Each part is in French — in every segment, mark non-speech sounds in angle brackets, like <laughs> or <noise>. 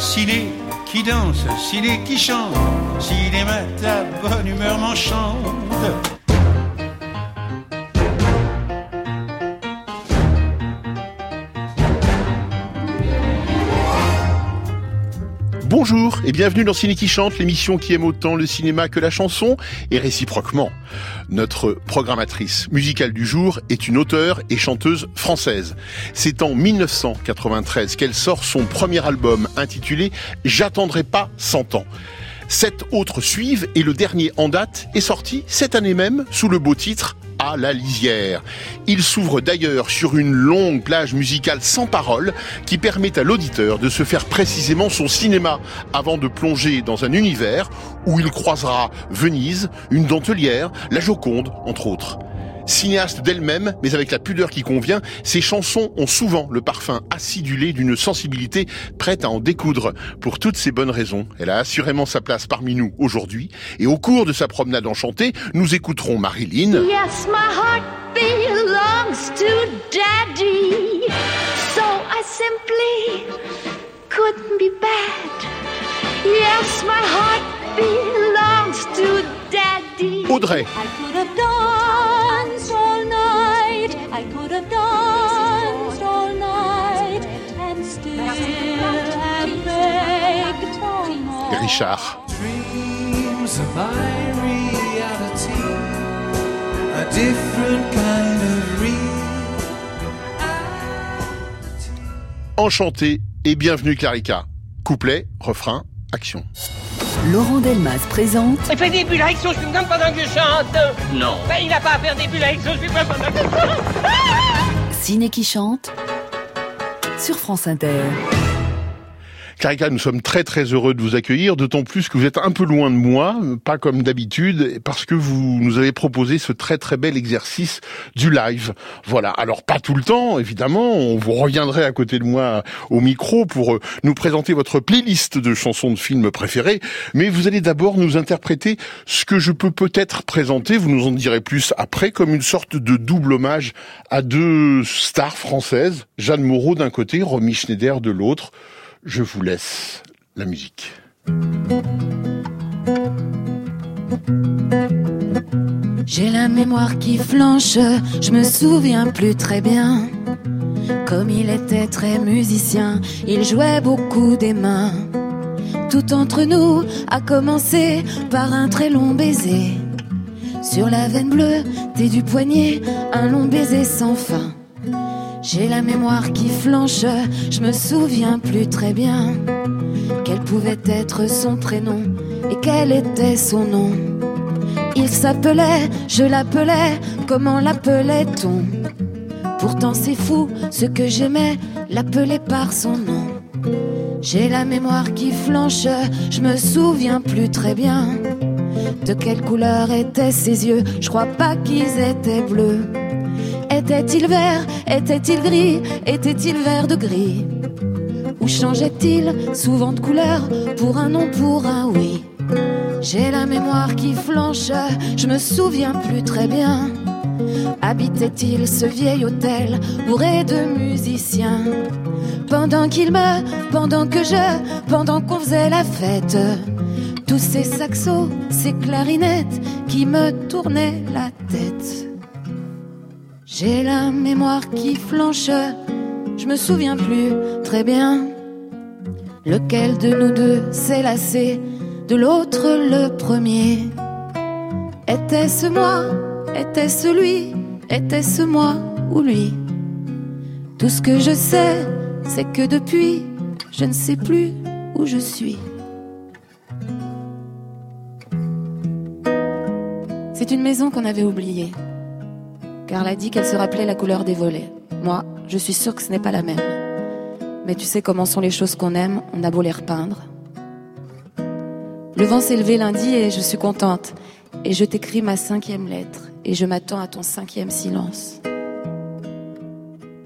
ciné qui danse, ciné qui chante, cinéma ta bonne humeur m'enchante. Bonjour et bienvenue dans Ciné qui chante, l'émission qui aime autant le cinéma que la chanson, et réciproquement. Notre programmatrice musicale du jour est une auteure et chanteuse française. C'est en 1993 qu'elle sort son premier album intitulé J'attendrai pas 100 ans. Sept autres suivent et le dernier en date est sorti cette année même sous le beau titre à la lisière. Il s'ouvre d'ailleurs sur une longue plage musicale sans parole qui permet à l'auditeur de se faire précisément son cinéma avant de plonger dans un univers où il croisera Venise, une dentelière, la Joconde, entre autres. Cinéaste d'elle-même, mais avec la pudeur qui convient, ses chansons ont souvent le parfum acidulé d'une sensibilité prête à en découdre. Pour toutes ces bonnes raisons, elle a assurément sa place parmi nous aujourd'hui. Et au cours de sa promenade enchantée, nous écouterons Marilyn. Yes, my heart belongs to daddy. So I simply couldn't be bad. Yes, my heart belongs to daddy. Audrey. I could have danced all night. I could have danced all night. And still have begged all night. Richard. dreams of my reality, a different kind of reality. Enchanté et bienvenue Clarica. Couplet, refrain, action. Laurent Delmas présente Il fait des bulles je suis comme pendant que je chante. Non. Ben, il n'a pas à faire des bulles je suis comme pendant que je chante. Ciné qui chante sur France Inter. Clarica, nous sommes très très heureux de vous accueillir, d'autant plus que vous êtes un peu loin de moi, pas comme d'habitude, parce que vous nous avez proposé ce très très bel exercice du live. Voilà, alors pas tout le temps, évidemment, on vous reviendrait à côté de moi au micro pour euh, nous présenter votre playlist de chansons de films préférées, mais vous allez d'abord nous interpréter ce que je peux peut-être présenter, vous nous en direz plus après, comme une sorte de double hommage à deux stars françaises, Jeanne Moreau d'un côté, Romy Schneider de l'autre. Je vous laisse la musique. J'ai la mémoire qui flanche, je me souviens plus très bien. Comme il était très musicien, il jouait beaucoup des mains. Tout entre nous a commencé par un très long baiser. Sur la veine bleue, t'es du poignet, un long baiser sans fin. J'ai la mémoire qui flanche, je me souviens plus très bien. Quel pouvait être son prénom et quel était son nom. Il s'appelait, je l'appelais, comment l'appelait-on? Pourtant c'est fou, ce que j'aimais, l'appelait par son nom. J'ai la mémoire qui flanche, je me souviens plus très bien. De quelle couleur étaient ses yeux, je crois pas qu'ils étaient bleus. Était-il vert, était-il gris, était-il vert de gris? Ou changeait-il souvent de couleur? Pour un non, pour un oui. J'ai la mémoire qui flanche, je me souviens plus très bien. Habitait-il ce vieil hôtel bourré de musiciens? Pendant qu'il me, pendant que je, pendant qu'on faisait la fête. Tous ces saxos, ces clarinettes qui me tournaient la tête j'ai la mémoire qui flanche, je me souviens plus très bien. Lequel de nous deux s'est lassé de l'autre le premier. Était-ce moi? Était-ce lui? Était-ce moi ou lui? Tout ce que je sais, c'est que depuis, je ne sais plus où je suis. C'est une maison qu'on avait oubliée car elle a dit qu'elle se rappelait la couleur des volets. Moi, je suis sûre que ce n'est pas la même. Mais tu sais comment sont les choses qu'on aime, on a beau les repeindre. Le vent s'est levé lundi et je suis contente. Et je t'écris ma cinquième lettre et je m'attends à ton cinquième silence.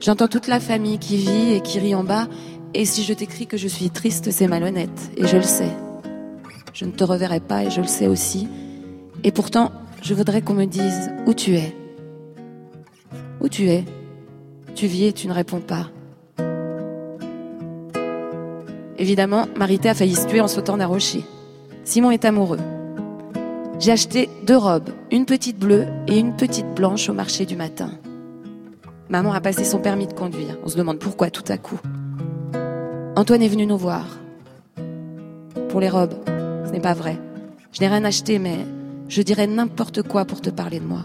J'entends toute la famille qui vit et qui rit en bas, et si je t'écris que je suis triste, c'est malhonnête, et je le sais. Je ne te reverrai pas, et je le sais aussi. Et pourtant, je voudrais qu'on me dise où tu es. Où tu es? Tu vis et tu ne réponds pas. Évidemment, Marité a failli se tuer en sautant d'un rocher. Simon est amoureux. J'ai acheté deux robes, une petite bleue et une petite blanche au marché du matin. Maman a passé son permis de conduire. On se demande pourquoi tout à coup. Antoine est venu nous voir. Pour les robes, ce n'est pas vrai. Je n'ai rien acheté, mais je dirais n'importe quoi pour te parler de moi.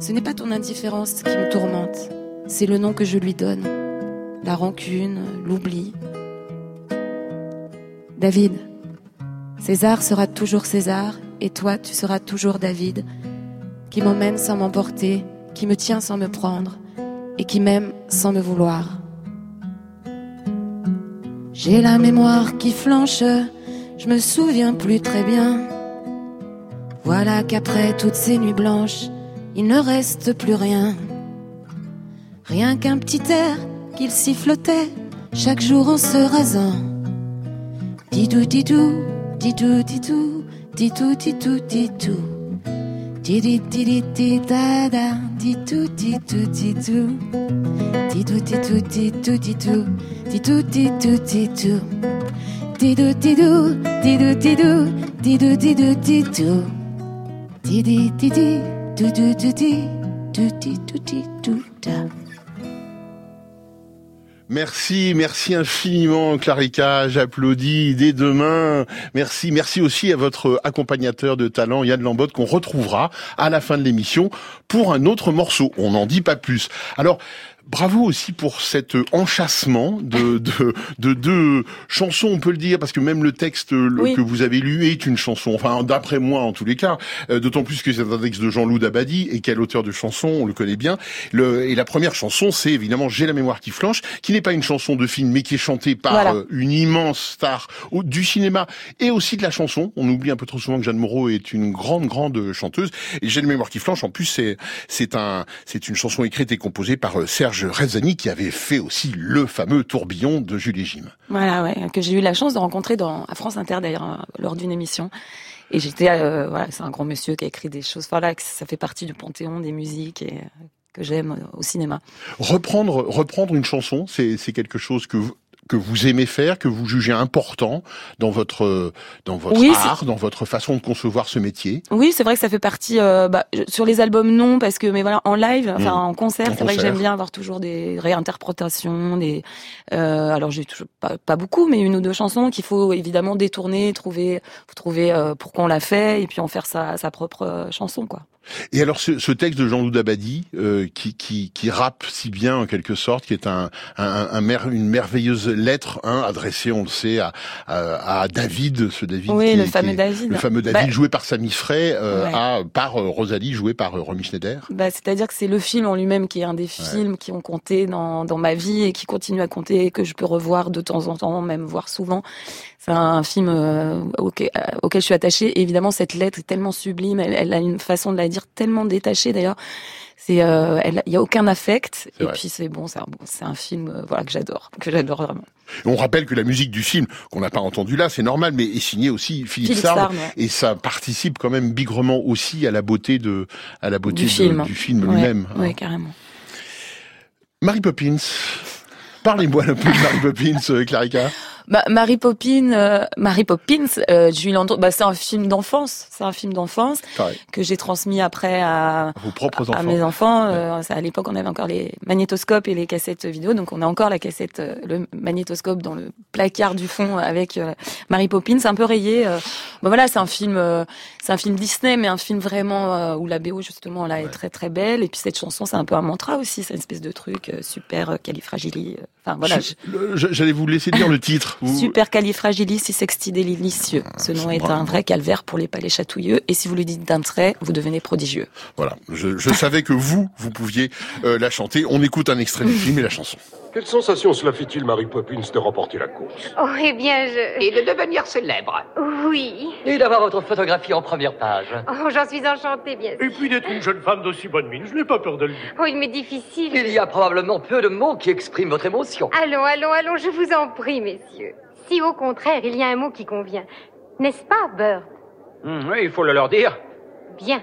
Ce n'est pas ton indifférence qui me tourmente, c'est le nom que je lui donne. La rancune, l'oubli. David, César sera toujours César et toi tu seras toujours David, qui m'emmène sans m'emporter, qui me tient sans me prendre et qui m'aime sans me vouloir. J'ai la mémoire qui flanche, je me souviens plus très bien. Voilà qu'après toutes ces nuits blanches, il ne reste plus rien. Rien qu'un petit air qu'il sifflotait chaque jour en se rasant. Titou titou, titou titou titou. Tidi tidi ti da da, titou titou titou. Titou titou titou titou, titou titou titou. Tidou tidou, tidou tidou, tidou tidou titou. Merci, merci infiniment Clarica, j'applaudis dès demain. Merci, merci aussi à votre accompagnateur de talent Yann Lambotte qu'on retrouvera à la fin de l'émission pour un autre morceau. On n'en dit pas plus. Alors, Bravo aussi pour cet enchâssement de <laughs> de de deux chansons, on peut le dire, parce que même le texte le- Oui. que vous avez lu est une chanson. Enfin, d'après moi, en tous les cas, Euh, d'autant plus que c'est un texte de Jean-Loup Dabadi et quel auteur de chansons, on le connaît bien. Le, et la première chanson, c'est évidemment J'ai la mémoire qui flanche, qui n'est pas une chanson de film, mais qui est chantée par Voilà. euh, une immense star au- du cinéma et aussi de la chanson. On oublie un peu trop souvent que Jeanne Moreau est une grande, grande chanteuse. Et J'ai la mémoire qui flanche, en plus, c'est un une chanson écrite et composée par euh, Serge Rezani, qui avait fait aussi le fameux tourbillon de Julie Jim. Voilà, ouais, que j'ai eu la chance de rencontrer dans, à France Inter d'ailleurs, euh, lors d'une émission. Et j'étais, euh, voilà, c'est un grand monsieur qui a écrit des choses, voilà, que ça fait partie du panthéon des musiques et euh, que j'aime au cinéma. Reprendre, reprendre une chanson, c'est c'est quelque chose que vous, que vous aimez faire, que vous jugez important dans votre dans votre Oui, art, dans votre façon de concevoir ce métier. Oui, c'est vrai que ça fait partie euh, bah, sur les albums non parce que mais voilà en live, enfin Mm. en concert, c'est vrai que j'aime bien avoir toujours des réinterprétations, des euh, alors j'ai toujours pas, pas beaucoup mais une ou deux chansons qu'il faut évidemment détourner, trouver trouver euh, pourquoi on l'a fait et puis en faire sa, sa propre euh, chanson quoi. Et alors ce, ce texte de Jean-Loup Dabadi, euh, qui, qui, qui rappe si bien en quelque sorte, qui est un, un, un mer- une merveilleuse lettre hein, adressée, on le sait, à, à, à David, ce David. Oui, qui le fameux est- David. Le fameux David Bah, joué par Samy Frey, euh, Ouais. à, par euh, Rosalie jouée par euh, Romy Schneider. Bah, c'est-à-dire que c'est le film en lui-même qui est un des films qui ont compté dans, dans ma vie et qui continue à compter et que je peux revoir de temps en temps, même voir souvent. C'est un film euh, auquel, auquel je suis attachée. Et évidemment, cette lettre est tellement sublime. Elle, elle a une façon de la dire tellement détachée d'ailleurs. C'est, euh, il y a aucun affect. Et vrai. puis c'est bon, c'est un, bon, c'est un film, euh, voilà, que j'adore, que j'adore vraiment. On rappelle que la musique du film, qu'on n'a pas entendu là, c'est normal, mais est signée aussi Philippe, Philippe ouais. Et ça participe quand même bigrement aussi à la beauté de, à la beauté Du de- film. du film Ouais, lui-même. hein. ouais, carrément. Mary Poppins. Parlez-moi un peu de Mary Poppins, euh, Clarica. Bah, Mary Poppins, euh, Mary Poppins, euh, Julie Landau, bah, c'est un film d'enfance. C'est un film d'enfance que j'ai transmis après à, vos propres à enfants. mes enfants. Euh, à l'époque, on avait encore les magnétoscopes et les cassettes vidéo, donc on a encore la cassette, euh, le magnétoscope dans le placard du fond avec euh, Mary Poppins, un peu rayé. Euh. Bon, voilà, c'est un film, euh, c'est un film Disney, mais un film vraiment où la BO justement là est très très belle. Et puis cette chanson, c'est un peu un mantra aussi, c'est une espèce de truc euh, super califragili. Enfin voilà. J'allais vous laisser dire le titre. Super califragilistixextidélicieux. Ce nom est un vrai calvaire pour les palais chatouilleux. Et si vous le dites d'un trait, vous devenez prodigieux. Voilà, je, je savais que vous, vous pouviez euh, la chanter. On écoute un extrait du film et la chanson. Quelle sensation cela fait-il, Mary Poppins, de remporter la course Oh, eh bien, je... Et de devenir célèbre. Oui. Et d'avoir votre photographie en première page. Oh, j'en suis enchantée, bien sûr. Et puis d'être une jeune femme d'aussi bonne mine, je n'ai pas peur de le dire. Oh, il m'est difficile. Il y a probablement peu de mots qui expriment votre émotion. Allons, allons, allons, je vous en prie, messieurs. Si au contraire, il y a un mot qui convient. N'est-ce pas, Bird Hum, oui, il faut le leur dire. Bien.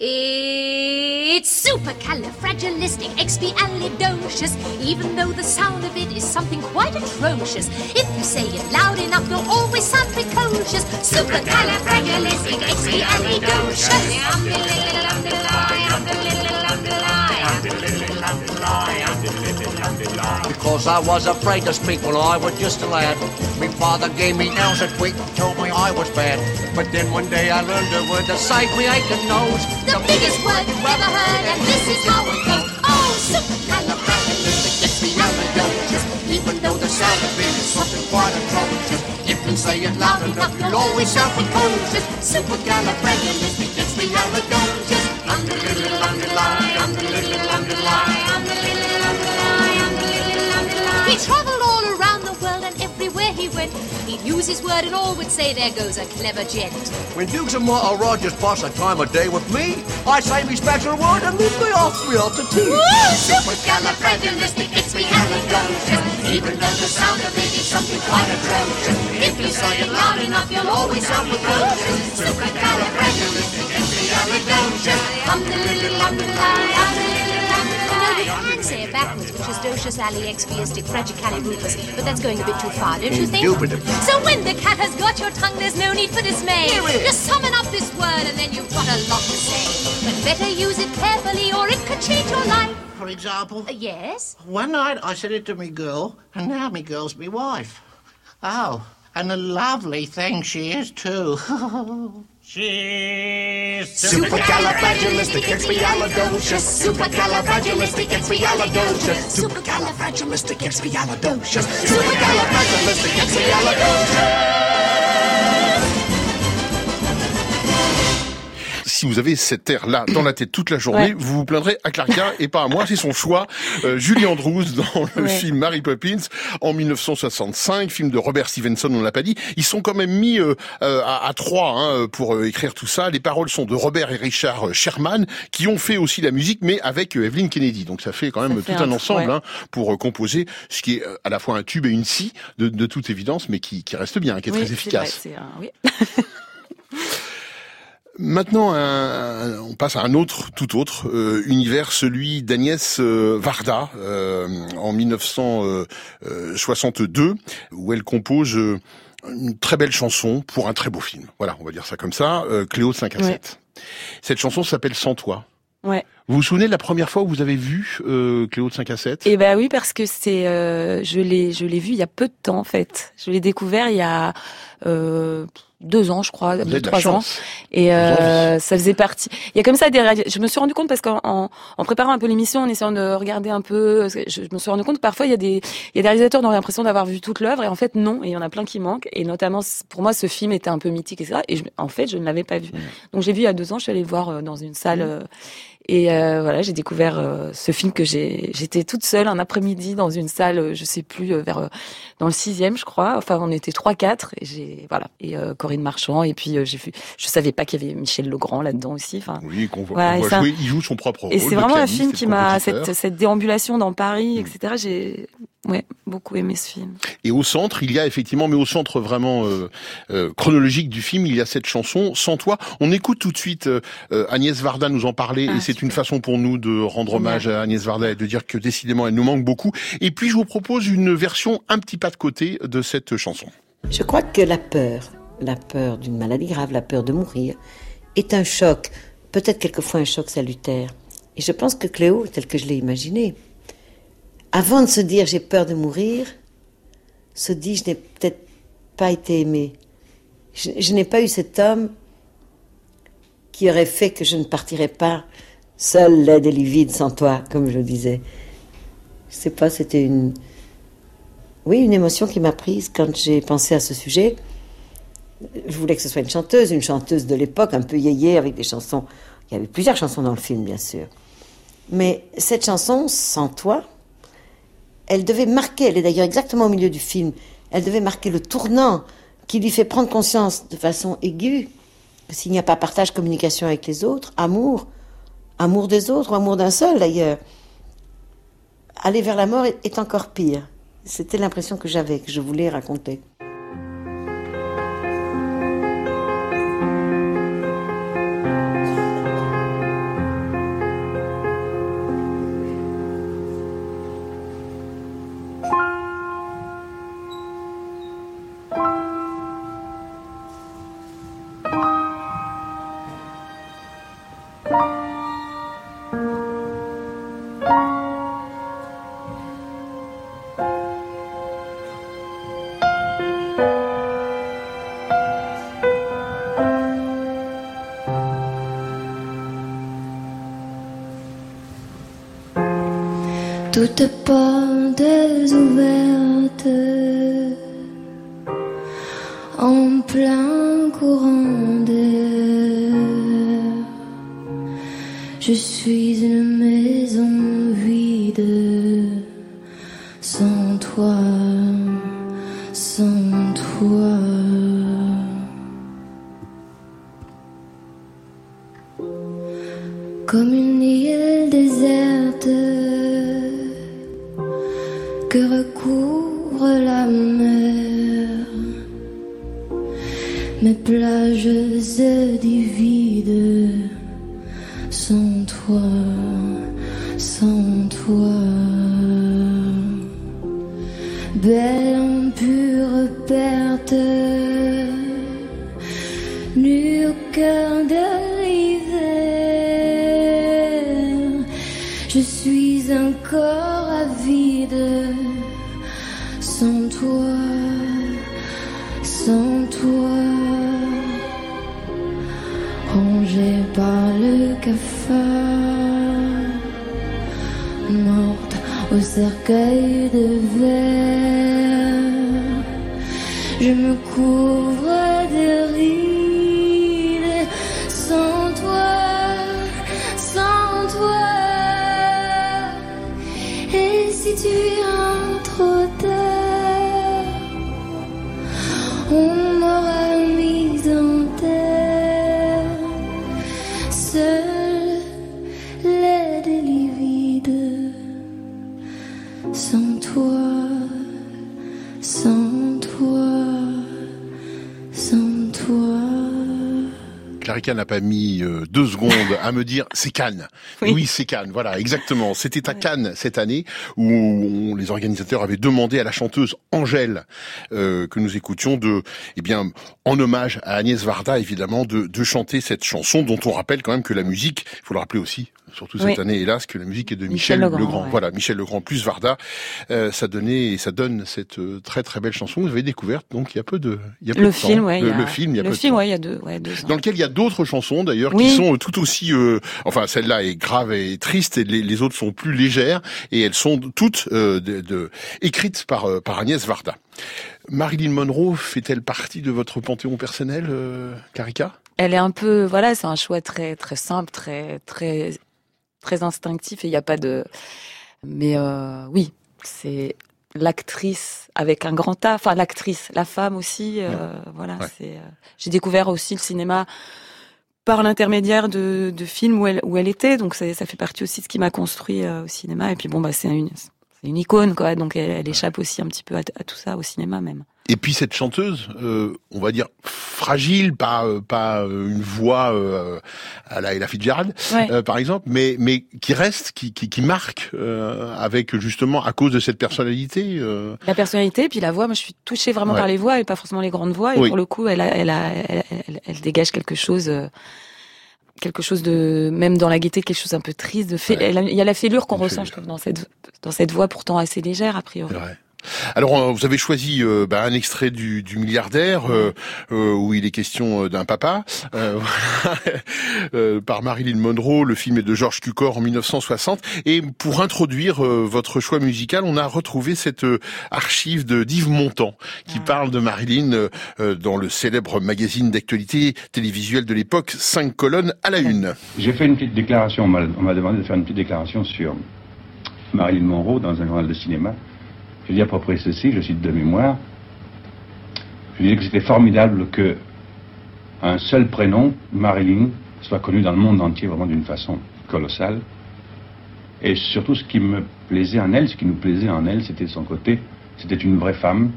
It's supercalifragilisticexpialidocious, even though the sound of it is something quite atrocious. If you say it loud enough, you'll always sound precocious. Because I was afraid to speak when I was just a lad. My father gave me nails a tweak and told me I was bad. But then one day I learned a word to save me aching nose. The biggest word you've ever heard, and this is how it goes. Oh, supercalifragilisticexpialidocious, Even though the sound of it is something quite atrocious. If you say it loud enough, you'll always sound precocious. Supercalifragilisticexpialidocious. Underline, underline, underline, He travelled all around the world and everywhere he went, he'd use his word and all would say, There goes a clever gent. When Dukes and Martha Rogers pass a time of day with me, I say me special word and leave me off me out to tea. Supercalifragilisticexpialidocious, Even though the sound of it is something quite atrocious. If you say it loud enough, you'll always sound precocious. Supercalifragilisticexpialidocious. You can say it backwards, which is docious ali expiastic fragicalibupus, but that's going a bit too far, don't you think? Indubitably. So when the cat has got your tongue, there's no need for dismay. Just summon up this word and then you've got a lot to say. But better use it carefully or it could change your life. For example, Uh, yes? one night I said it to me girl, and now me girl's me wife. Oh, and a lovely thing she is too. <laughs> She's Supercalifragilisticexpialidocious. Supercalifragilisticexpialidocious. Supercalifragilisticexpialidocious. Supercalifragilisticexpialidocious. Si vous avez cette air-là dans la tête toute la journée, Ouais. vous vous plaindrez à Clarkia et pas à moi, c'est son choix. Euh, Julie Andrews dans le Ouais. film Mary Poppins en 1965, film de Robert Stevenson, on l'a pas dit. Ils sont quand même mis euh, euh, à, à trois hein, pour euh, écrire tout ça. Les paroles sont de Robert et Richard Sherman, qui ont fait aussi la musique, mais avec Evelyn Kennedy. Donc ça fait quand même fait tout un, un- ensemble ouais. hein, pour composer ce qui est à la fois un tube et une scie, de, de toute évidence, mais qui, qui reste bien, qui est Oui, très efficace. vrai, un- oui. <laughs> Maintenant, un- on passe à un autre, tout autre euh, univers, celui d'Agnès euh, Varda euh, en 1962, où elle compose euh, une très belle chanson pour un très beau film. Voilà, on va dire ça comme ça. Euh, Cléo 5 à Ouais. 7. Cette chanson s'appelle Sans toi. Ouais. Vous vous souvenez de la première fois où vous avez vu euh, Cléo de 5 à 7 Et ben oui, parce que c'est, euh, je l'ai, je l'ai vu il y a peu de temps en fait. Je l'ai découvert il y a euh, deux ans, je crois, Vous deux trois ans. Et euh, ça faisait partie. Il y a comme ça des. Je me suis rendu compte parce qu'en en, en préparant un peu l'émission, en essayant de regarder un peu, que je, me suis rendu compte que parfois il y a des, il y a des réalisateurs qui ont l'impression d'avoir vu toute l'œuvre et en fait non. Et il y en a plein qui manquent. Et notamment pour moi, ce film était un peu mythique et ça. Et je- en fait, je ne l'avais pas vu. Donc j'ai vu il y a deux ans. Je suis allée le voir euh, dans une salle. euh, et euh, voilà, j'ai découvert euh, ce film que j'ai. J'étais toute seule un après-midi dans une salle, euh, je sais plus, euh, vers euh, dans le sixième, je crois. Enfin, on était trois, quatre. Et j'ai voilà. Et euh, Corinne Marchand. Et puis euh, j'ai vu. Je savais pas qu'il y avait Michel Legrand là-dedans aussi. Enfin. Oui, qu'on voit, Voilà, jouer. Il joue son propre rôle. Et c'est vraiment un film qui m'a cette, cette déambulation dans Paris, etc. J'ai ouais beaucoup aimé ce film. Et au centre, il y a effectivement, mais au centre vraiment euh, euh, chronologique du film, il y a cette chanson Sans toi. On écoute tout de suite euh, Agnès Varda nous en parler, Ah, et c'est une façon pour nous de rendre hommage à Agnès Varda et de dire que décidément elle nous manque beaucoup. Et puis je vous propose une version un petit pas de côté de cette chanson. Je crois que la peur, la peur d'une maladie grave, la peur de mourir, est un choc, peut-être quelquefois un choc salutaire. Et je pense que Cléo, tel que je l'ai imaginé, avant de se dire j'ai peur de mourir, se dit je n'ai peut-être pas été aimée. Je, n'ai pas eu cet homme qui aurait fait que je ne partirais pas seule, laide et livide, sans toi, comme je le disais. Je sais pas, c'était une, oui, une émotion qui m'a prise quand j'ai pensé à ce sujet. Je voulais que ce soit une chanteuse, une chanteuse de l'époque, un peu yéyé, avec des chansons. Il y avait plusieurs chansons dans le film, bien sûr. Mais cette chanson, Sans toi, elle devait marquer, elle est d'ailleurs exactement au milieu du film, elle devait marquer le tournant qui lui fait prendre conscience de façon aiguë que s'il n'y a pas partage, communication avec les autres, amour, amour des autres ou amour d'un seul d'ailleurs, aller vers la mort est, est encore pire. C'était l'impression que j'avais, que je voulais raconter. the ball. Avide sans toi, sans toi. Rangé par le cafard, morte au cercueil de verre. Je me couvre Clarica n'a pas mis euh, deux secondes à me dire c'est Cannes. <laughs> Oui, c'est Cannes. Voilà, exactement. C'était à Cannes cette année où on- les organisateurs avaient demandé à la chanteuse Angèle euh, que nous écoutions de, eh bien, en hommage à Agnès Varda évidemment, de, de chanter cette chanson dont on rappelle quand même que la musique, il faut le rappeler aussi, surtout cette Oui. année hélas, que la musique est de Michel Michel, Legrand, Legrand. ouais. Voilà, Michel Legrand plus Varda, euh, ça donnait et ça donne cette euh, très très belle chanson. que Vous avez découverte donc il y a peu de, il y a peu Le de film, temps. ouais. le, y a- le film, il y a le peu film, ouais, il y a deux, ouais, deux ans. dans lequel il y a d'autres chansons d'ailleurs Oui. qui sont tout aussi, euh, enfin celle-là est grave et triste et les, les autres sont plus légères et elles sont toutes euh, de, de- écrites par euh, par Agnès Varda. Marilyn Monroe fait-elle partie de votre panthéon personnel, euh, Carica Elle est un peu, voilà, c'est un choix très très simple, très très très instinctif et il n'y a pas de. Mais euh, oui, c'est l'actrice avec un grand A, enfin l'actrice, la femme aussi. euh, Voilà, Ouais. c'est. euh, J'ai découvert aussi le cinéma par l'intermédiaire de, de films où elle où elle était, donc ça, ça fait partie aussi de ce qui m'a construit au cinéma. Et puis bon, bah c'est une c'est une icône quoi, donc elle, elle échappe aussi un petit peu à, à tout ça au cinéma même. Et puis cette chanteuse, euh, on va dire fragile, pas euh, pas euh, une voix euh, à la Ella Fitzgerald, Ouais. euh, par exemple, mais mais qui reste, qui qui, qui marque euh, avec justement à cause de cette personnalité. euh, La personnalité, puis la voix, moi je suis touchée vraiment Ouais. par les voix et pas forcément les grandes voix. Et Oui. pour le coup, elle, a, elle, a, elle, elle- elle dégage quelque chose, euh, quelque chose de, même dans la gaieté, quelque chose un peu triste. De fait, il y a la fêlure qu'on ressent, je trouve, dans cette, dans cette voix pourtant assez légère a priori. Alors, euh, vous avez choisi euh, bah, un extrait du, du milliardaire euh, euh, où il est question d'un papa <laughs> par Marilyn Monroe. Le film est de George Cukor en 1960. Et pour introduire euh, votre choix musical, on a retrouvé cette euh, archive de d'Yves Montand qui parle de Marilyn dans le célèbre magazine d'actualité télévisuelle de l'époque, cinq colonnes à la une. J'ai fait une petite déclaration, on m'a demandé de faire une petite déclaration sur Marilyn Monroe dans un journal de cinéma. Je à peu près ceci, je cite de mémoire. Je disais que c'était formidable que un seul prénom, Marilyn, soit connu dans le monde entier vraiment d'une façon colossale. Et surtout, ce qui me plaisait en elle, ce qui nous plaisait en elle, c'était son côté, c'était une vraie femme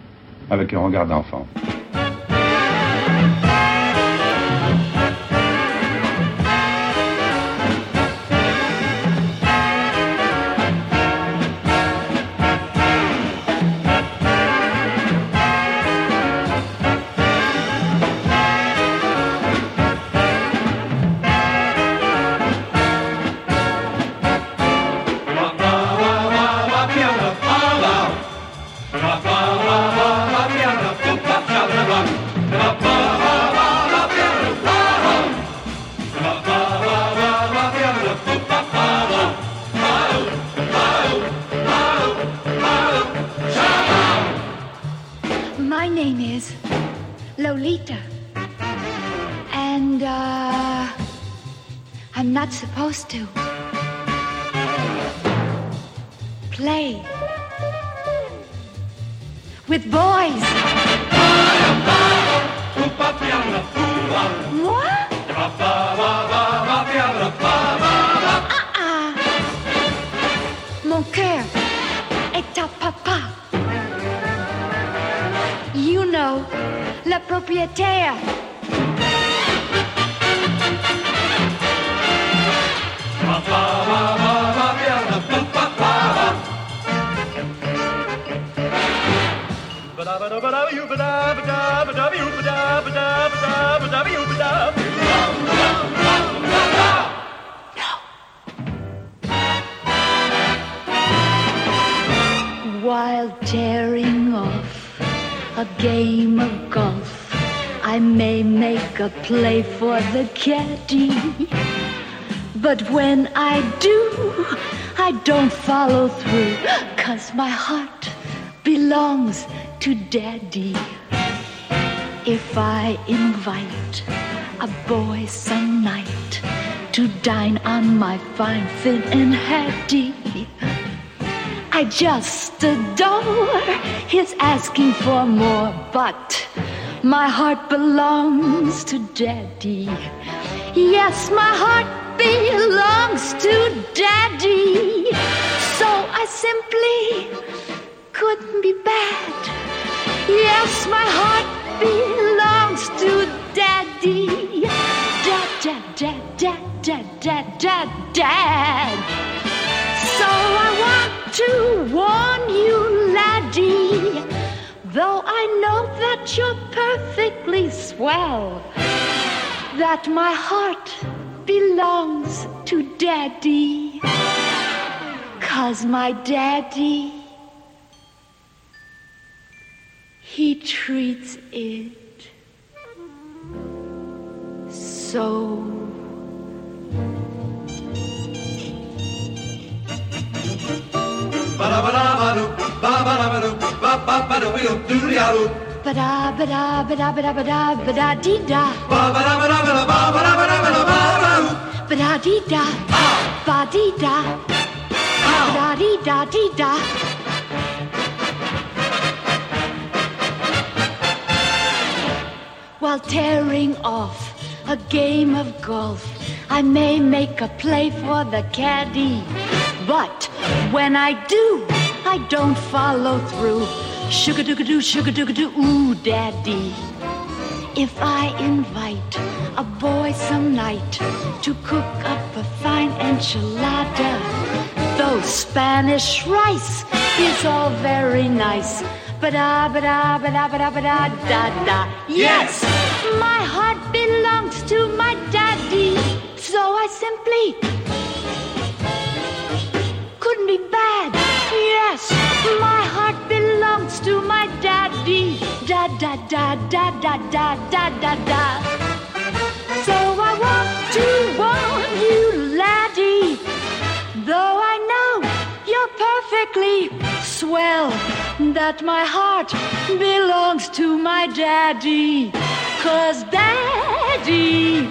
avec un regard d'enfant. While tearing off a game of golf, I may make a play for the caddy. But when I do, I don't follow through, cause my heart belongs to daddy. If I invite a boy some night to dine on my fine fin and hattie, I just adore his asking for more, but my heart belongs to daddy. Yes, my heart belongs to daddy. So I simply couldn't be bad. Yes, my heart belongs to daddy. Dad, dad, dad, dad, dad, dad, dad, to warn you, laddie, though I know that you're perfectly swell, that my heart belongs to daddy. Cause my daddy, he treats it so ba ba da ba ba da ba da ba da da ba ba da ba da ba da ba ba da ba da ba da ba ba dee da ba dee da ba dee da dee da While tearing off a game of golf, I may make a play for the caddy, but when I do, I don't follow through. Sugar doo doo, sugar doo doo, ooh, daddy. If I invite a boy some night to cook up a fine enchilada, though Spanish rice is all very nice. Ba-da, ba-da, ba-da, ba-da, ba-da, da, da. Yes, my heart belongs to my daddy, so I simply be bad. Yes, my heart belongs to my daddy. Da da da da da da da da da. So I want to warn you, laddie, though I know you're perfectly swell, that my heart belongs to my daddy. Cause daddy,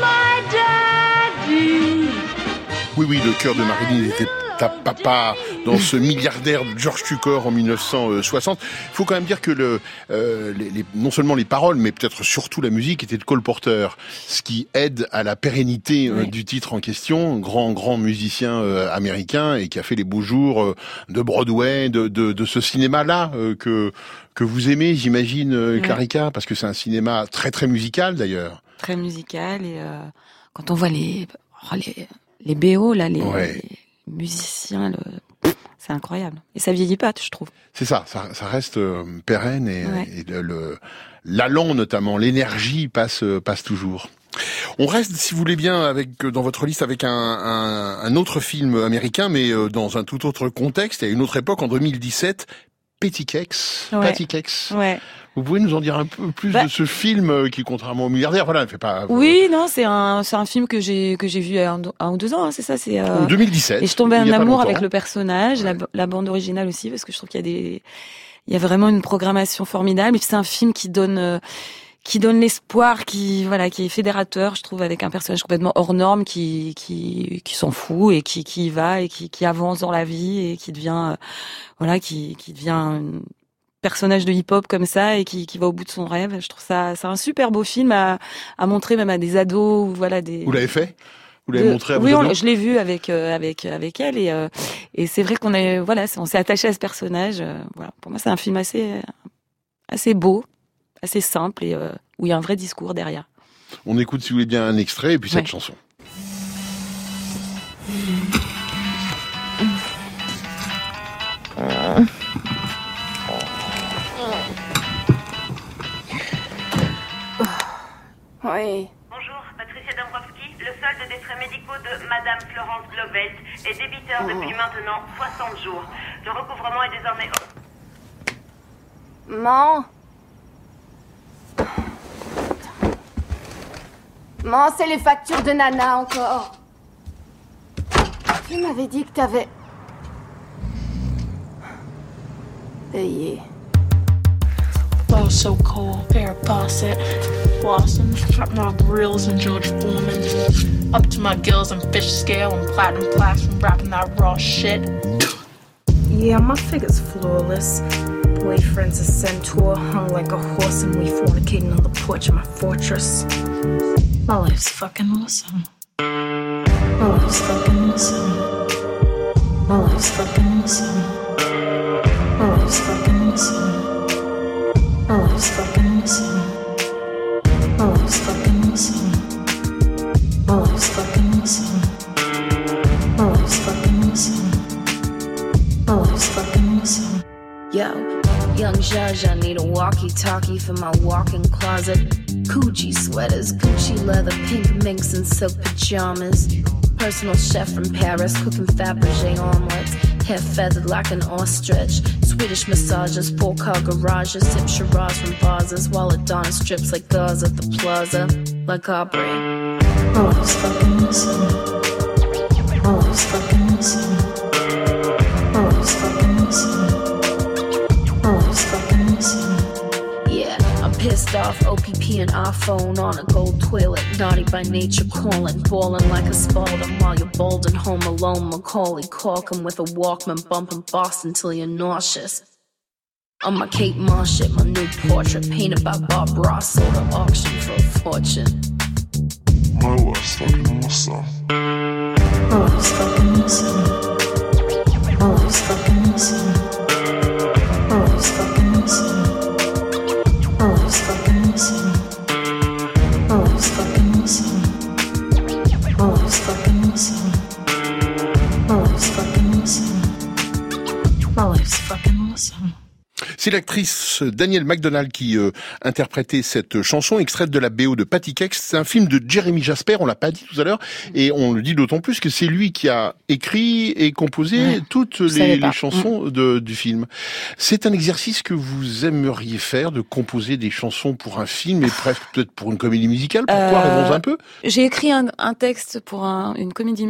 my daddy. Oui, oui, le cœur de Marilyn était à papa dans ce milliardaire George Cukor en 1960. Il faut quand même dire que le, euh, les, les- non seulement les paroles, mais peut-être surtout la musique était de Cole Porter, ce qui aide à la pérennité euh, du titre en question. Grand, grand musicien euh, américain et qui a fait les beaux jours euh, de Broadway, de, de, de ce cinéma-là euh, que que vous aimez, j'imagine. Clarica, parce que c'est un cinéma très très musical d'ailleurs. Très musical et euh, quand on voit les oh, les les BO là, les, Ouais. les musiciens, le... c'est incroyable. Et ça vieillit pas, je trouve. C'est ça, ça, ça reste euh, pérenne et, Ouais. et le- l'allant notamment, l'énergie passe euh, passe toujours. On reste, si vous voulez bien, avec euh, dans votre liste avec un, un, un autre film américain, mais dans un tout autre contexte et à une autre époque, en 2017, Petty Cakes. Ouais. Patty Cakes. Ouais. Vous pouvez nous en dire un peu plus Bah- de ce film euh, qui, contrairement au milliardaire, voilà, ne fait pas. Oui, non, c'est un c'est un film que j'ai que j'ai vu un, un ou deux ans, hein, c'est ça, c'est euh, En 2017, Et je tombais en amour avec le personnage, la, la bande originale aussi, parce que je trouve qu'il y a des il y a vraiment une programmation formidable. Et puis c'est un film qui donne euh, qui donne l'espoir, qui voilà, qui est fédérateur, je trouve, avec un personnage complètement hors norme, qui qui qui s'en fout et qui qui y va et qui qui avance dans la vie et qui devient euh, voilà, qui qui devient un personnage de hip-hop comme ça et qui qui va au bout de son rêve. Je trouve ça c'est un super beau film à à montrer même à des ados ou voilà des. Vous l'avez fait? Vous l'avez de- montré à vos Oui, on- je l'ai vu avec euh, avec avec elle et euh, et c'est vrai qu'on est voilà, on s'est attaché à ce personnage. euh, voilà, pour moi c'est un film assez assez beau, assez simple et euh, où il y a un vrai discours derrière. On écoute, si vous voulez bien, un extrait et puis cette Ouais. chanson. Oui. Bonjour, Patricia Dombrowski. Le solde des frais médicaux de Madame Florence Lovelt est débiteur depuis maintenant 60 jours. Le recouvrement est désormais... Man. Man, c'est les factures de Nana encore. Tu m'avais dit que t'avais. Payé. Oh, so cold. Pair of Blossoms, chopping off reels and George Foreman. Up to my gills in fish scale and platinum plaques from rapping that raw shit. Yeah, my figure's flawless. Boyfriend's a centaur, hung like a horse, and we fornicating on the porch of my fortress. My life's fucking awesome. My life's fucking awesome. My life's fucking awesome. My life's fucking awesome. My life's fucking awesome. I need a walkie talkie for my walk in closet. Coochie sweaters, Gucci leather, pink minks, and silk pajamas. Personal chef from Paris, cooking Fabergé omelets. Hair feathered like an ostrich. Swedish massages, four car garages, sip Shiraz from vases while Adonis strips like Gaza the plaza, like Aubrey. All oh, fucking missing. All oh, fucking missing. All oh, fucking missing. I'm off. OPP and iPhone on a gold toilet. Naughty by nature, calling, balling like a Spalding while you're bald and home alone. Macaulay Culkin with a Walkman bumping Boston till you're nauseous. On my Kate Moss shit, my new portrait painted by Bob Ross, sold at auction for a fortune. My life's fucking awesome. My life's fucking awesome. My life's fucking awesome. My life's fucking awesome. C'est l'actrice Danielle McDonald qui euh, interprétait cette chanson extraite de la BO de Patty Kex. C'est un film de Jeremy Jasper, on l'a pas dit tout à l'heure, et on le dit d'autant plus que c'est lui qui a écrit et composé Ouais, toutes les, chansons de, du film. C'est un exercice que vous aimeriez faire, de composer des chansons pour un film et presque peut-être pour une comédie musicale? Pourquoi? Euh, un peu. J'ai écrit un, un texte pour un- une comédie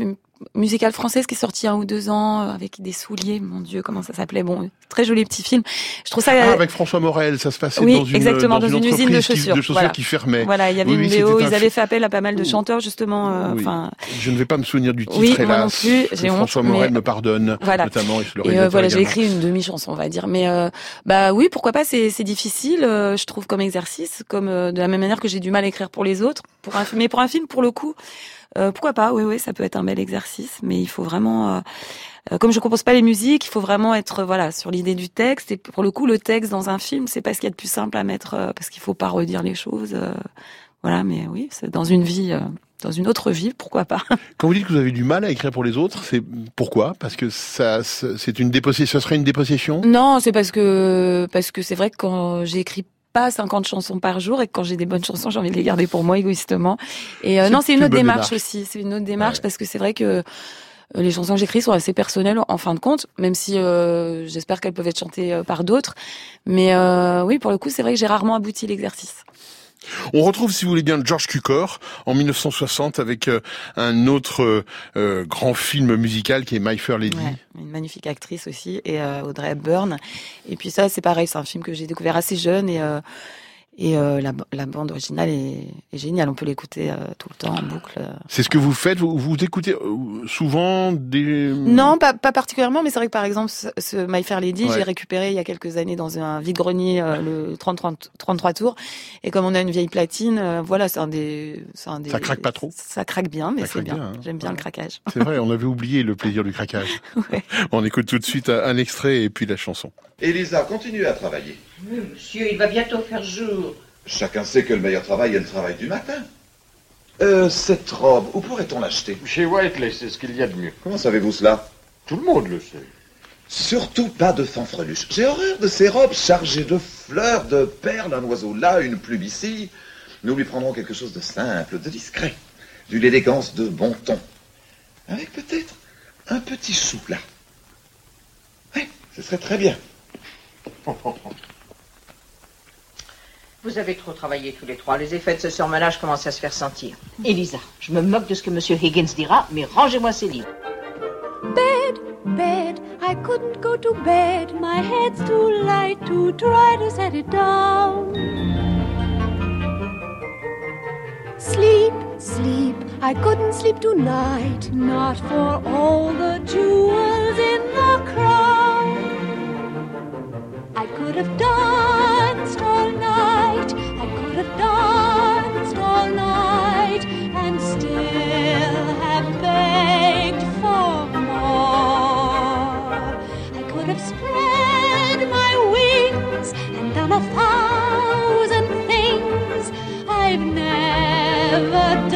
musicale française qui est sortie un ou deux ans euh, avec des souliers. Mon Dieu, comment ça s'appelait Bon, très joli petit film. Je trouve ça. Ah, euh, avec François Morel, ça se passait oui, dans une, exactement, dans, une, usine de entreprise qui- chaussures. de chaussures voilà. qui fermait. Voilà, il y avait Oui, une un ils avaient fait appel à pas mal de chanteurs justement. euh. Enfin, Je ne vais pas me souvenir du titre, Oui, moi non hélas. plus, que j'ai honte, François Morel mais- me pardonne, Voilà. notamment, et Et euh, voilà, j'ai écrit une demi-chanson, on va dire. Mais euh, bah oui, pourquoi pas C'est difficile, je trouve, comme exercice, comme de la même manière que j'ai du mal à écrire pour les autres. Pour un, mais pour un film, pour le coup, euh, pourquoi pas Oui, oui, ça peut être un bel exercice. Mais il faut vraiment, euh, euh, comme je compose pas les musiques, il faut vraiment être voilà sur l'idée du texte. Et pour le coup, le texte dans un film, c'est pas ce qu'il y a de plus simple à mettre, euh, parce qu'il faut pas redire les choses. voilà, mais oui, c'est dans une vie. dans une autre vie, pourquoi pas <laughs> Quand vous dites que vous avez du mal à écrire pour les autres, c'est pourquoi? Parce que ça, c'est une dépossession, ça serait une dépossession? Non, c'est parce que parce que c'est vrai que quand j'écris pas 50 chansons par jour et que quand j'ai des bonnes chansons, j'ai envie de les garder pour moi égoïstement. Et euh, non, c'est une autre démarche. aussi. C'est une autre démarche parce que c'est vrai que euh, les chansons que j'écris sont assez personnelles en fin de compte, même si euh, j'espère qu'elles peuvent être chantées euh, par d'autres. Mais euh, oui, pour le coup, c'est vrai que j'ai rarement abouti l'exercice. On retrouve, si vous voulez bien, George Cukor en 1960 avec euh, un autre euh, euh, grand film musical qui est My Fair Lady. Une magnifique actrice aussi, et Audrey Hepburn. Et puis ça, c'est pareil, c'est un film que j'ai découvert assez jeune et et euh, la, la bande originale est, est géniale. On peut l'écouter euh, tout le temps en boucle. C'est ce que vous faites? Vous, vous écoutez euh, souvent des... Non, pas, pas particulièrement, mais c'est vrai que par exemple, ce, ce My Fair Lady, Ouais. j'ai récupéré il y a quelques années dans un vide-grenier euh, le 30, 30, 33 tours. Et comme on a une vieille platine, euh, voilà, c'est un des, c'est un des. Ça craque pas trop Ça craque bien, mais c'est bien. bien, hein. J'aime bien le craquage. C'est vrai, on avait oublié le plaisir du craquage. <laughs> On écoute tout de suite un un extrait et puis la chanson. Elisa, continue à travailler. Mais monsieur, il va bientôt faire jour. Chacun sait que le meilleur travail est le travail du matin. Euh, cette robe, où pourrait-on l'acheter? Chez Whiteley, c'est ce qu'il y a de mieux. Comment savez-vous cela? Tout le monde le sait. Surtout pas de fanfreluche. J'ai horreur de ces robes chargées de fleurs, de perles, un oiseau là, une plume ici. Nous lui prendrons quelque chose de simple, de discret, d'une élégance de bon ton. Avec peut-être un petit sou là. Oui, ce serait très bien. <laughs> Vous avez trop travaillé tous les trois. Les effets de ce surmenage commencent à se faire sentir. Elisa, je me moque de ce que monsieur Higgins dira, mais rangez-moi ces livres. Bed, bed, I couldn't go to bed. My head's too light to try to set it down. Sleep, sleep, I couldn't sleep tonight. Not for all the jewels in the crown. I could have danced a thousand things. I've never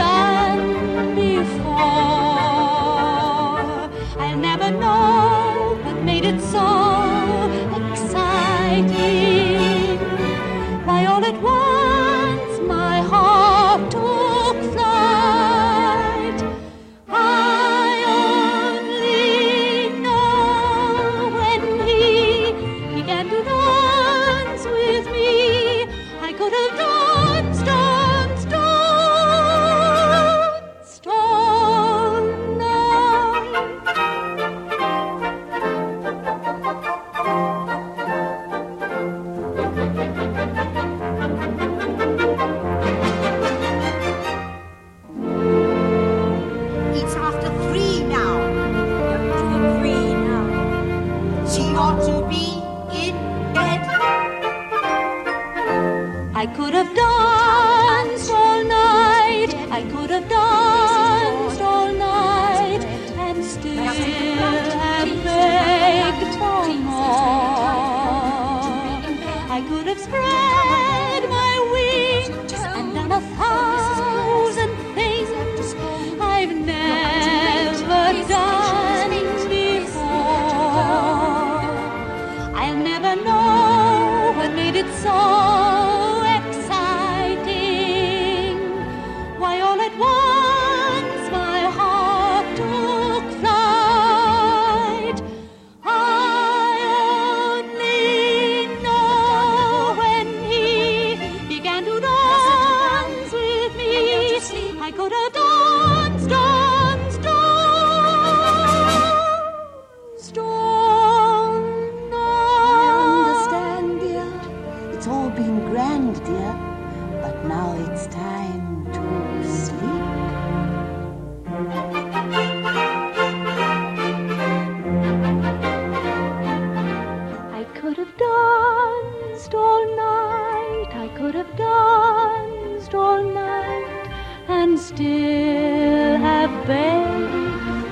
still have begged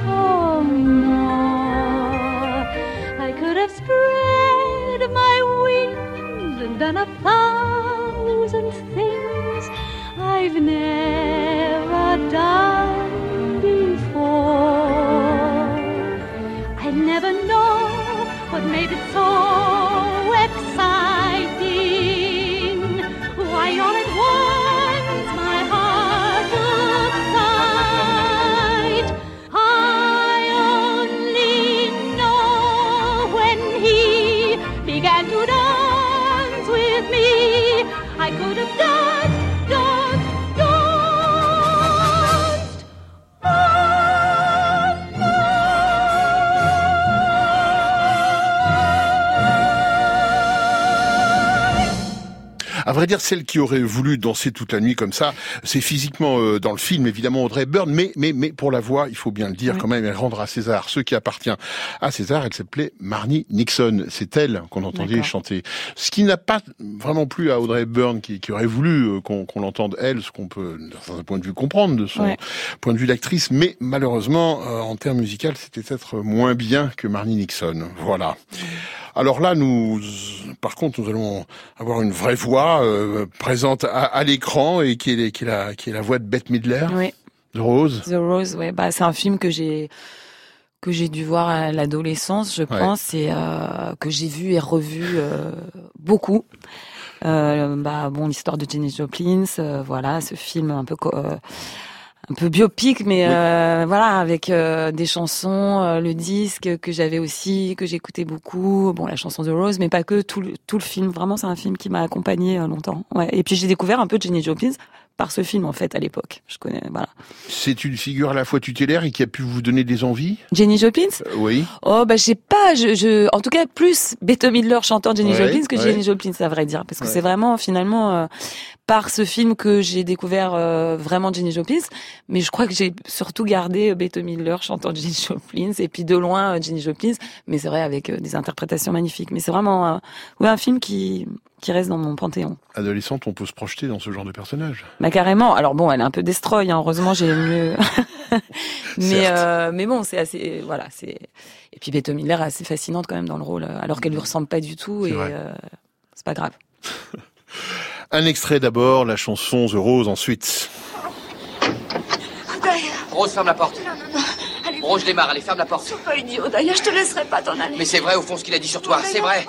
for more. I could have spread my wings and done a thousand things I've never done before. I never know what made it vrai dire, celle qui aurait voulu danser toute la nuit comme ça, c'est physiquement euh, dans le film, évidemment, Audrey Byrne, mais, mais, mais pour la voix, il faut bien le dire quand même, et rendre à César ce qui appartient à César, elle s'appelait Marnie Nixon. C'est elle qu'on entendait chanter. Ce qui n'a pas vraiment plu à Audrey Byrne, qui, qui aurait voulu euh, qu'on qu'on l'entende elle, ce qu'on peut, d'un point de vue, comprendre de son Ouais. point de vue d'actrice, mais malheureusement, euh, en termes musicaux, c'était peut-être moins bien que Marnie Nixon. Voilà. Alors là, nous, par contre, nous allons avoir une vraie voix euh, présente à, à l'écran et qui est, qui, est la, qui est la voix de Bette Midler, Oui. de Rose. The Rose, ouais, bah c'est un film que j'ai que j'ai dû voir à l'adolescence, je Ouais. pense, et euh, que j'ai vu et revu euh, beaucoup. Euh, bah bon, l'histoire de Jenny Joplin, voilà, ce film un peu un peu biopic, mais euh, voilà, avec euh, des chansons, euh, le disque que j'avais aussi, que j'écoutais beaucoup. Bon, la chanson de Rose, mais pas que tout le, tout le film. Vraiment, c'est un film qui m'a accompagné longtemps. Ouais. Et puis j'ai découvert un peu Jenny Joplin par ce film en fait à l'époque. Je connais, voilà. C'est une figure à la fois tutélaire et qui a pu vous donner des envies? Jenny Joplin Euh, Oui. Oh bah je sais pas, je, je en tout cas plus Bette Midler chantant Jenny Ouais, Joplin que ouais. Jenny Joplin, à vrai dire, parce que c'est vraiment finalement euh, par ce film que j'ai découvert euh, vraiment Jenny Joplin, mais je crois que j'ai surtout gardé euh, Bette Midler chantant <laughs> Jenny Joplin et puis de loin euh, Jenny Joplin, mais c'est vrai avec des interprétations magnifiques, mais c'est vraiment euh, ouais, un film qui qui reste dans mon panthéon. Adolescente, on peut se projeter dans ce genre de personnage. Bah carrément. Alors bon, elle est un peu destroy. Hein. Heureusement, j'ai mieux. <laughs> mais euh, mais bon, c'est assez. Voilà, c'est. Et puis Bette Miller est assez fascinante quand même dans le rôle, alors qu'elle lui ressemble pas du tout. Et c'est pas grave. <laughs> Un extrait d'abord, la chanson The Rose ensuite. Rose, ferme la porte. Non, non, non. Allez, Rose, je démarre, allez, ferme la porte. sois pas idiot. D'ailleurs, je te laisserai pas t'en aller. Mais c'est vrai au fond ce qu'il a dit sur toi, c'est vrai.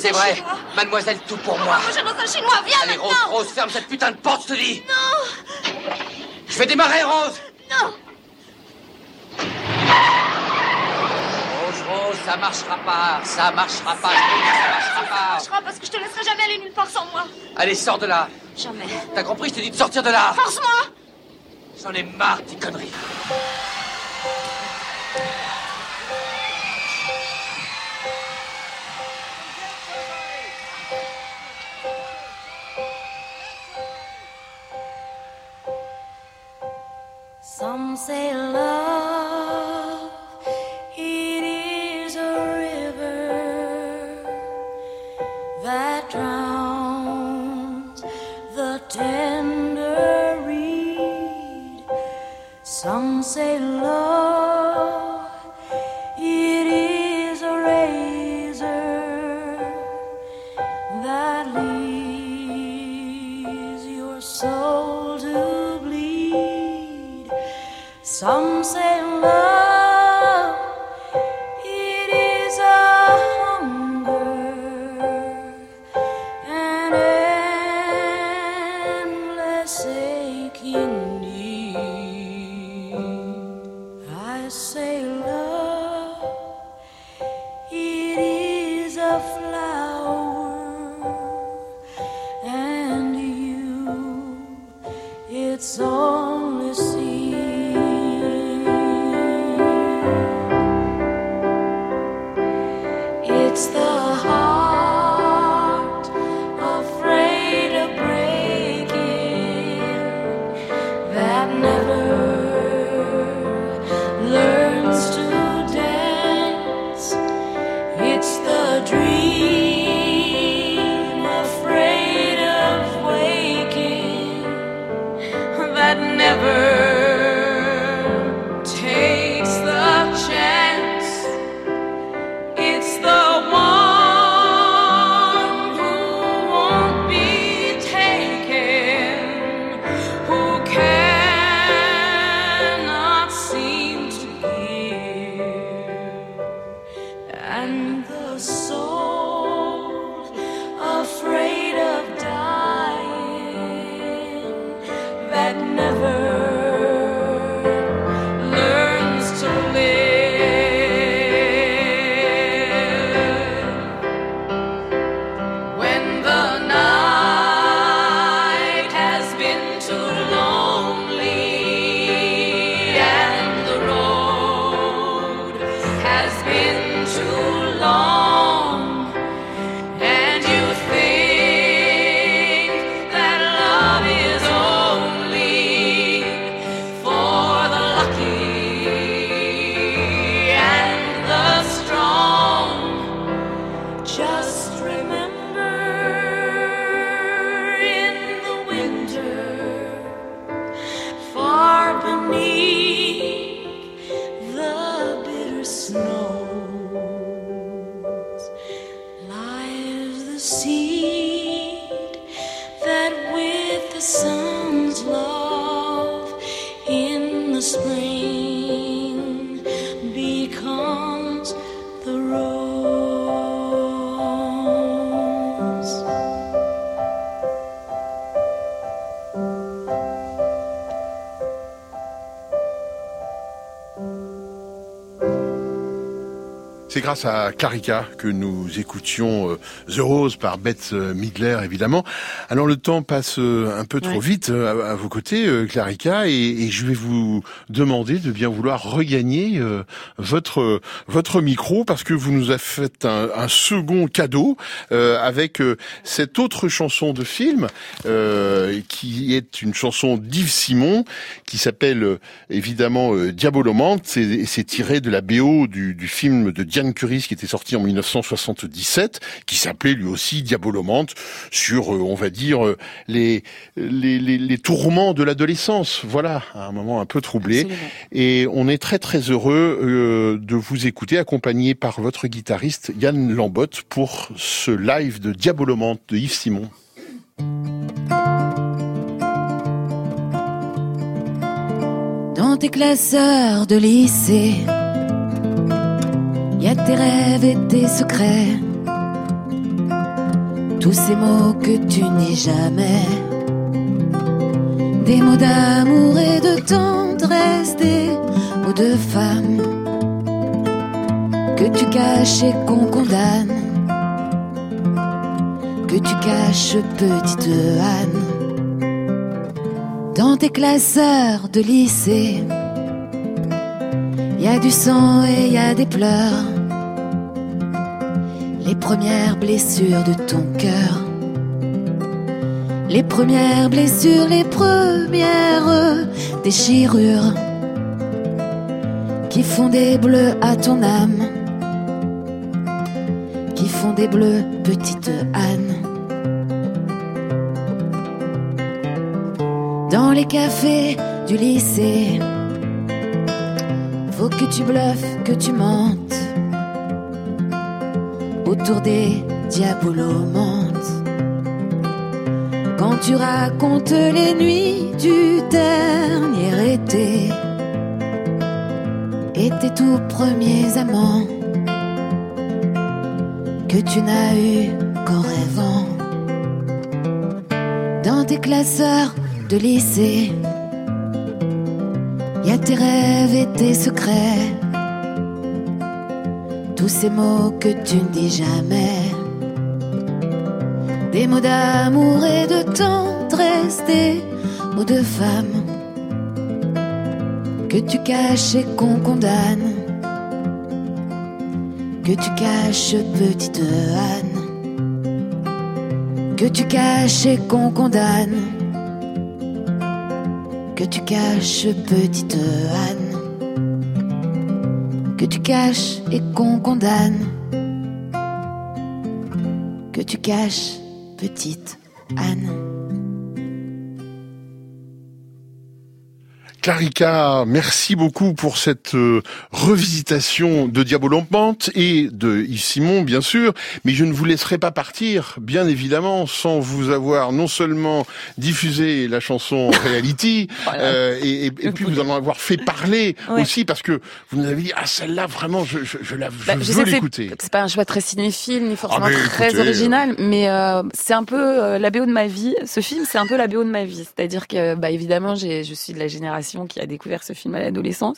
C'est vrai. chinois. Mademoiselle, tout pour moi. Manger dans un chinois. Viens Allez, Rose. Rose, ferme cette putain de porte, je te dis. Non. Je vais démarrer, Rose. Non. Rose, ça marchera pas. Ça marchera pas. Je te le dis, ça marchera pas. Je crois parce que je te laisserai jamais aller nulle part sans moi. Allez, sors de là. Jamais. T'as compris, je te dis de sortir de là. Force-moi. J'en ai marre de tes conneries. Some say becomes the rose. Grâce à Clarica que nous écoutions euh, The Rose par Bette euh, Midler, évidemment. Alors le temps passe euh, un peu trop Ouais. vite à, à vos côtés, euh, Clarica, et, et je vais vous demander de bien vouloir regagner euh, votre votre micro parce que vous nous avez fait un, un second cadeau avec cette autre chanson de film qui est une chanson d'Yves Simon qui s'appelle évidemment Diabolomante. C'est c'est tiré de la BO du, du film de Diane Curis qui était sorti en 1977, qui s'appelait lui aussi Diabolomante, sur, euh, on va dire, euh, les, les, les, les tourments de l'adolescence. Voilà, à un moment un peu troublé. Absolument. Et on est très très heureux euh, de vous écouter, accompagné par votre guitariste Yann Lambotte, pour ce live de Diabolomante de Yves Simon. Dans tes classeurs de lycée, y a tes rêves et tes secrets. Tous ces mots que tu n'es jamais. Des mots d'amour et de tendresse, des mots de femme que tu caches et qu'on condamne. Que tu caches, petite Anne dans tes classeurs de lycée. Y a du sang et y a des pleurs. Les premières blessures de ton cœur. Les premières blessures, les premières déchirures qui font des bleus à ton âme. Qui font des bleus, petite Anne. dans les cafés du lycée. Faut que tu bluffes, que tu mentes autour des diabolomantes. Quand tu racontes les nuits du dernier été et tes tout premiers amants que tu n'as eu qu'en rêvant dans tes classeurs de lycée. Tes rêves et tes secrets. Tous ces mots que tu ne dis jamais. Des mots d'amour et de tendresse, des mots de femme que tu caches et qu'on condamne. Que tu caches, petite Anne. Que tu caches et qu'on condamne que tu caches, petite Anne, que tu caches et qu'on condamne, que tu caches, petite Anne. Clarica, merci beaucoup pour cette euh, revisitation de Diabolompante et de Yves Simon, bien sûr, mais je ne vous laisserai pas partir, bien évidemment, sans vous avoir non seulement diffusé la chanson <laughs> Reality, euh, et, et- et puis vous en avoir fait parler Ouais. aussi, parce que vous nous avez dit, ah celle-là, vraiment, je, je, je la Bah, je veux l'écouter. c'est pas un choix très cinéphile ni forcément Ah, mais très écoutez, original, mais euh, c'est un peu euh, la BO de ma vie. Ce film, c'est un peu la BO de ma vie. C'est-à-dire que, bah, évidemment, j'ai, je suis de la génération qui a découvert ce film à l'adolescence,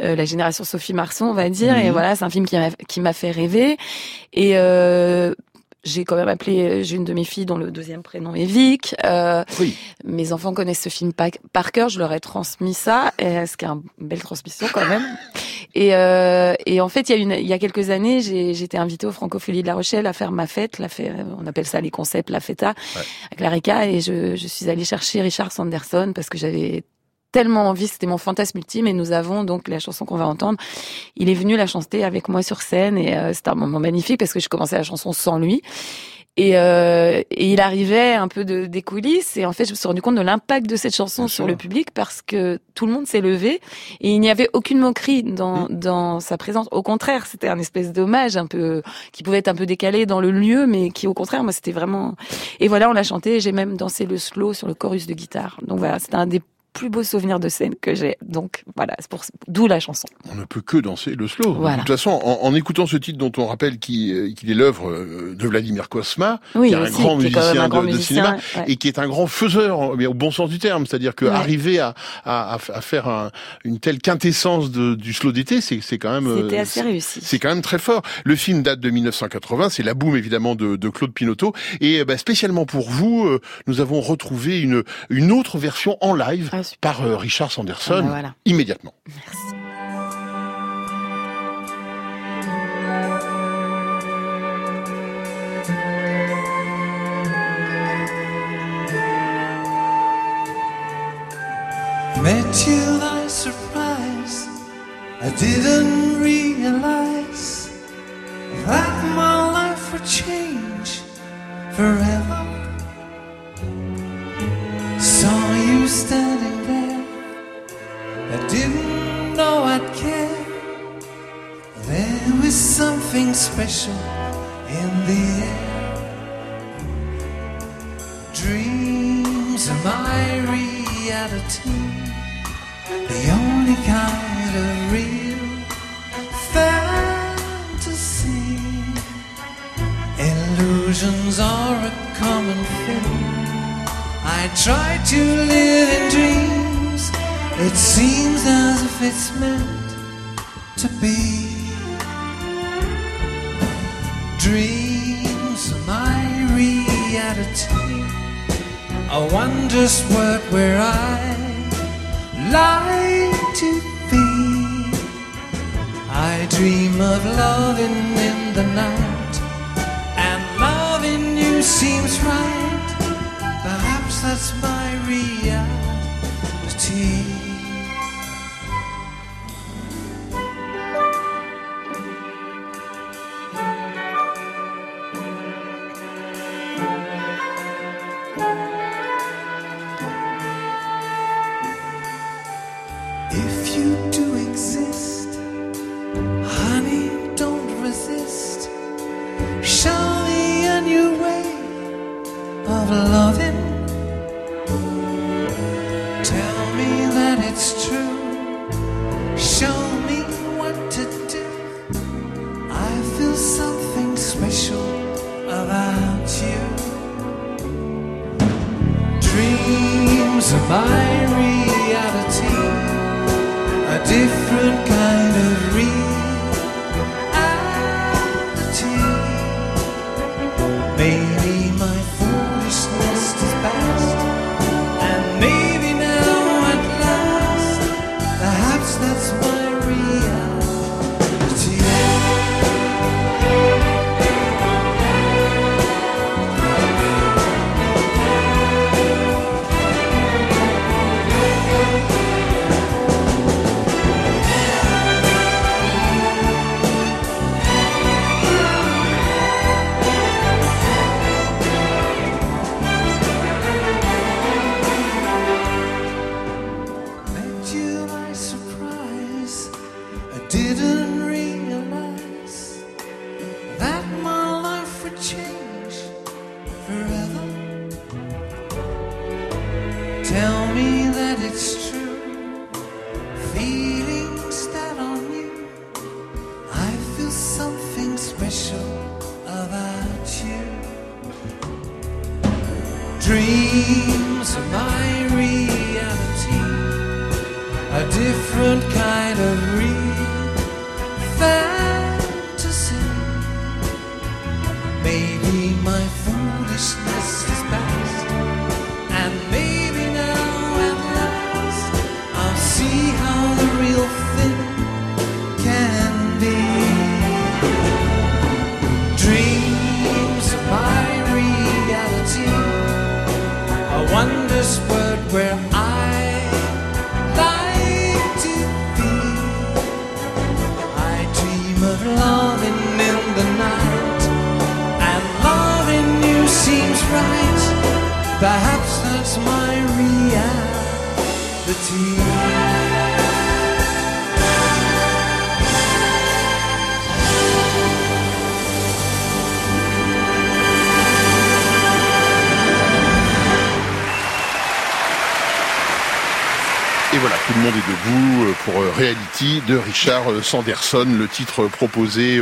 euh, la génération Sophie Marceau, on va dire. Et Mhm. voilà, c'est un film qui m'a, fait rêver. Et euh, j'ai quand même appelé, j'ai une de mes filles dont le deuxième prénom est Vic. Euh, Mes enfants connaissent ce film par, par cœur, je leur ai transmis ça, et, ce qui est une belle transmission quand même. <laughs> Et, euh, et en fait, il y a une, il y a quelques années, j'ai j'étais invitée au Francophonie de La Rochelle à faire ma fête, la fête, on appelle ça les concepts, la feta, avec Larica, et je, je suis allée chercher Richard Sanderson parce que j'avais tellement envie, c'était mon fantasme ultime, et nous avons donc la chanson qu'on va entendre. Il est venu la chanter avec moi sur scène, et euh, c'était un moment magnifique parce que je commençais la chanson sans lui. Et, euh, et il arrivait un peu de, des coulisses. Et en fait, je me suis rendu compte de l'impact de cette chanson sur le public parce que tout le monde s'est levé et il n'y avait aucune moquerie dans, dans sa présence. Au contraire, c'était un espèce d'hommage un peu qui pouvait être un peu décalé dans le lieu, mais qui au contraire, moi, c'était vraiment. Et voilà, on l'a chanté. et J'ai même dansé le slow sur le chorus de guitare. Donc voilà, c'était un des plus beaux souvenirs de scène que j'ai. Donc voilà, c'est pour d'où la chanson. On ne peut que danser le slow. Voilà. De toute façon, en, en écoutant ce titre dont on rappelle qu'il euh, qu'il est l'œuvre euh, de Vladimir Kosma, Oui, qui est un grand musicien un grand de, cinéma ouais. et qui est un grand faiseur, mais au bon sens du terme, c'est-à-dire que Ouais. arriver à, faire un- une telle quintessence de, du slow d'été, c'est quand même euh, C'était assez réussi. C'est quand même très fort. Le film date de 1980, c'est la boum évidemment de, de Claude Pinoteau et bah, spécialement pour vous, nous avons retrouvé une une autre version en live par euh, Richard Sanderson Ah bah voilà. immédiatement. Met you by surprise. I didn't realize that my life would change forever. Standing there. I didn't know I'd care. There was something special in the air. Dreams are my reality, the only kind of real fantasy. Illusions are a common thing. I try to live in dreams. It seems as if it's meant to be. Dreams are my reality. A wondrous world where I like to be. I dream of loving in the night, and loving you seems right. That's my reality. Voilà, tout le monde est debout euh, pour euh, Reality de Richard euh, Sanderson, le titre proposé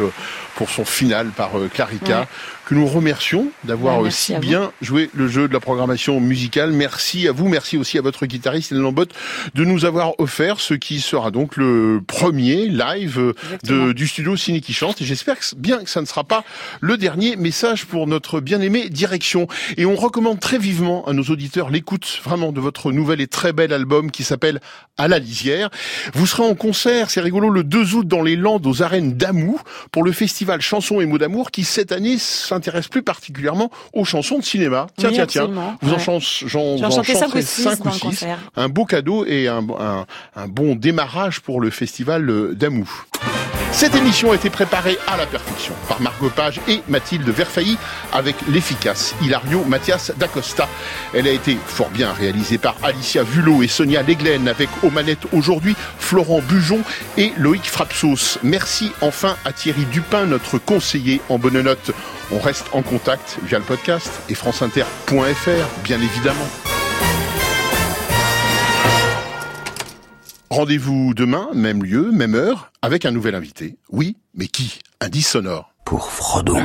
pour son final par euh, Clarica, Ouais. que nous remercions d'avoir Ouais, merci si bien joué le jeu de la programmation musicale. Merci à vous, merci aussi à votre guitariste Hélène Lambotte de nous avoir offert ce qui sera donc le premier live euh, de, du studio Ciné qui chante. Et j'espère que bien que ça ne sera pas le dernier message pour notre bien-aimé direction. Et on recommande très vivement à nos auditeurs l'écoute vraiment de votre nouvel et très bel album qui s'appelle À la lisière. Vous serez en concert, c'est rigolo, le 2 août dans les Landes aux arènes d'Amou pour le festival Chansons et mots d'amour qui cette année s'intéresse plus particulièrement aux chansons de cinéma. Tiens, Oui, tiens, tiens. Vous en, chan- en cinq chanterez ou six cinq dans ou le six. concert. Un beau cadeau et un, un, un bon démarrage pour le festival euh, d'Amou. Cette émission a été préparée à la perfection par Margot Page et Mathilde Verfailly avec l'efficace Hilario Mathias d'Acosta. Elle a été fort bien réalisée par Alicia Vulot et Sonia Leglen avec aux manettes aujourd'hui Florent Bujon et Loïc Frapsos. Merci enfin à Thierry Dupin, notre conseiller en bonne note. On reste en contact via le podcast et franceinter.fr, bien évidemment. Rendez-vous demain, même lieu, même heure, avec un nouvel invité. Oui, mais qui? Un 10 sonore. Pour Frodon.